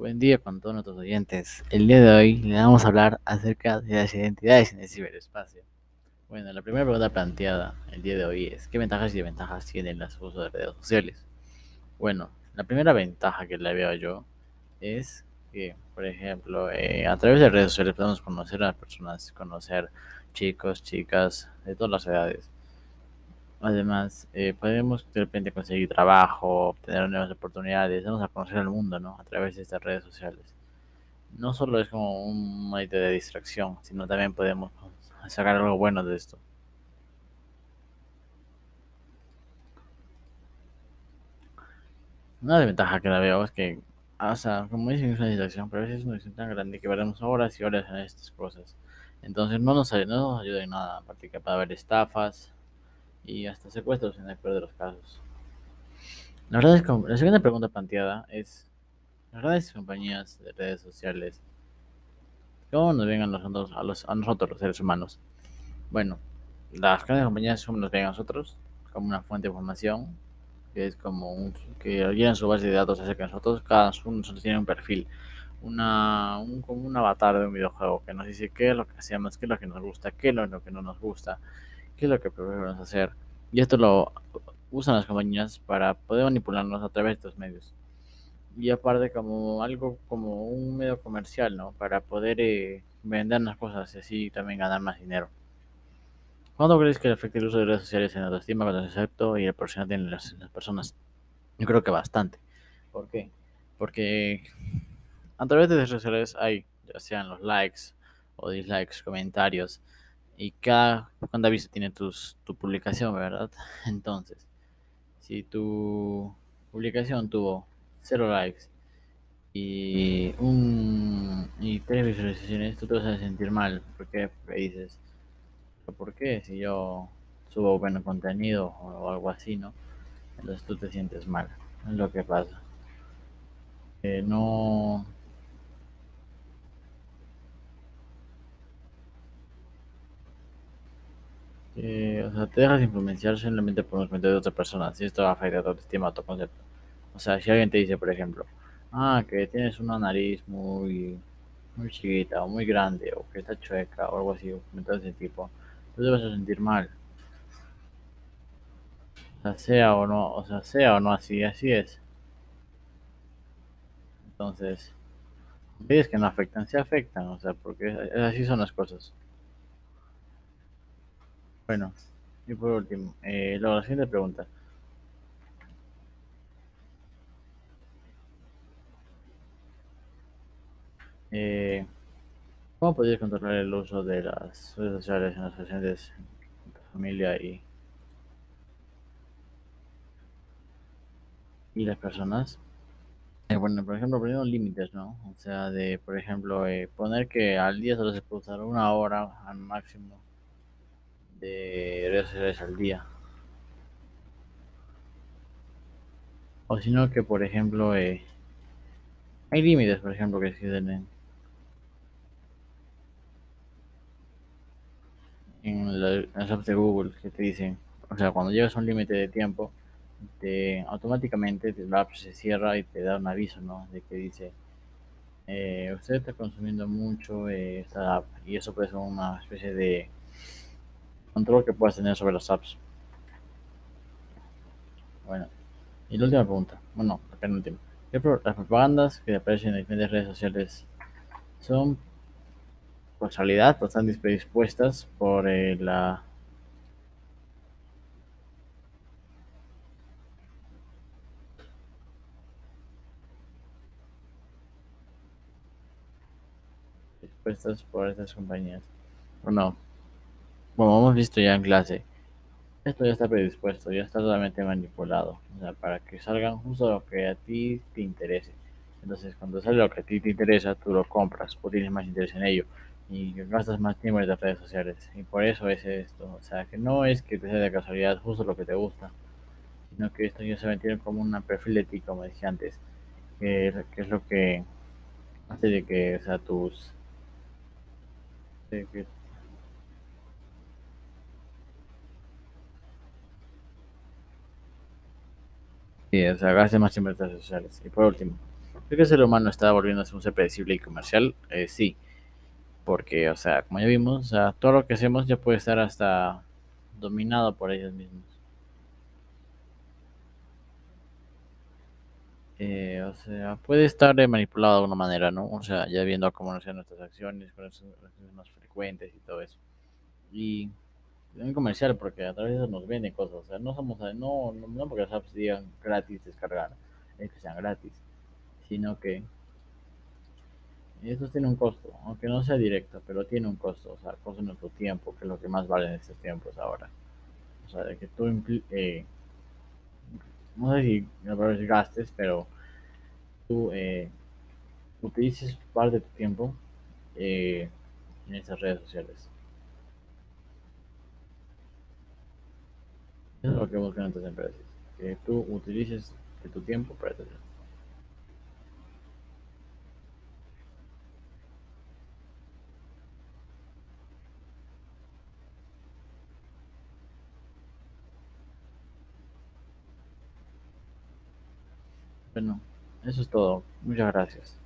Buen día con todos nuestros oyentes. El día de hoy le vamos a hablar acerca de las identidades en el ciberespacio. Bueno, la primera pregunta planteada el día de hoy es ¿qué ventajas y desventajas tienen las uso de redes sociales? Bueno, la primera ventaja que le veo yo es que, por ejemplo, eh, a través de redes sociales podemos conocer a las personas, conocer chicos, chicas de todas las edades. Además, eh, podemos de repente conseguir trabajo, obtener nuevas oportunidades, vamos a conocer el mundo, ¿no? A través de estas redes sociales. No solo es como un medio de distracción, sino también podemos sacar algo bueno de esto. Una desventaja que la veo es que, o sea, como dicen, es una distracción, pero a veces es una distracción tan grande que veremos horas y horas en estas cosas. Entonces no nos, no nos ayuda en nada, aparte que para ver estafas y hasta secuestros en el peor de los casos. La verdad es que la segunda pregunta planteada es, las grandes compañías de redes sociales, ¿cómo nos ven a nosotros, a, los, a nosotros los seres humanos? Bueno, las grandes compañías ¿cómo nos ven a nosotros? Como una fuente de información, que es como un, que llenan su base de datos acerca de nosotros, cada uno tiene un perfil, una, un, como un avatar de un videojuego que nos dice qué es lo que hacemos, qué es lo que nos gusta, qué es lo que no nos gusta, qué es lo que preferimos hacer. Y esto lo usan las compañías para poder manipularnos a través de estos medios. Y aparte como algo como un medio comercial, ¿no? Para poder eh, vender las cosas y así también ganar más dinero. ¿Cuándo crees que afecta el uso de redes sociales en la autoestima, concepto y el personal de las, las personas? Yo creo que bastante. ¿Por qué? Porque a través de redes sociales hay, ya sean los likes o dislikes, comentarios, y cada cuando visto tiene tus, tu publicación, ¿verdad? Entonces, si tu publicación tuvo cero likes y un y tres visualizaciones, tú te vas a sentir mal, porque dices, ¿por qué? Si yo subo buen contenido o algo así, ¿no? Entonces tú te sientes mal, es lo que pasa. Eh, no Eh, o sea, te dejas influenciar simplemente por los comentarios de otras personas y esto afecta a tu autoestima, a tu concepto. O sea, si alguien te dice, por ejemplo, ah, que tienes una nariz muy, muy chiquita o muy grande o que está chueca o algo así, comentarios de ese tipo, tú te vas a sentir mal. O sea, sea o no, o sea, sea o no así, así es. Entonces, ves que no afectan, se afectan, o sea, porque así son las cosas. Bueno, y por último, eh, la siguiente pregunta. Eh, ¿Cómo podrías controlar el uso de las redes sociales en las relaciones tu familia y, y las personas? Eh, bueno, por ejemplo, poniendo límites, ¿no? O sea, de, por ejemplo, eh, poner que al día solo se puede usar una hora al máximo de redes sociales al día. O sino que, por ejemplo, eh, hay límites, por ejemplo, que existen en, en la- en las apps de Google que te dicen, o sea, cuando llegas a un límite de tiempo, te, automáticamente la app se cierra y te da un aviso, ¿no? De que dice, eh, usted está consumiendo mucho eh, esta app y eso puede ser una especie de control que puedas tener sobre las apps. Bueno, y la última pregunta, bueno, la penúltima. ¿Qué Las propagandas que aparecen en diferentes redes sociales son, por o están predispuestas por eh, la dispuestas por estas compañías. O no, como hemos visto ya en clase, esto ya está predispuesto, ya está totalmente manipulado, o sea, para que salgan justo lo que a ti te interese. Entonces, cuando sale lo que a ti te interesa, tú lo compras o tienes más interés en ello y gastas más tiempo en las redes sociales. Y por eso es esto, o sea, que no es que te sea de casualidad justo lo que te gusta, sino que esto ya se mantiene como un perfil de ti, como dije antes, que, que es lo que hace de que, o sea, tus... de que Sí, o sea, gaste más redes sociales. Y por último, ¿Creo que el ser humano está volviéndose un ser predecible y comercial? Eh, sí, porque, o sea, como ya vimos, o sea, todo lo que hacemos ya puede estar hasta dominado por ellos mismos. Eh, o sea, puede estar manipulado de alguna manera, ¿no? O sea, ya viendo cómo hacen nuestras acciones, cuáles son las acciones más frecuentes y todo eso. Y también comercial, porque a través de eso nos venden cosas. O sea, no somos, no, no, no porque las apps digan gratis descargar, es que sean gratis, sino que eso tiene un costo, aunque no sea directo, pero tiene un costo, o sea, costo nuestro tiempo, que es lo que más vale en estos tiempos ahora. O sea, de que tú, eh, no sé si la palabra es gastes, pero tú eh, utilices parte de tu tiempo eh, en estas redes sociales. Eso es lo que buscan estas empresas, que tú utilices tu tiempo para eso. Bueno, eso es todo. Muchas gracias.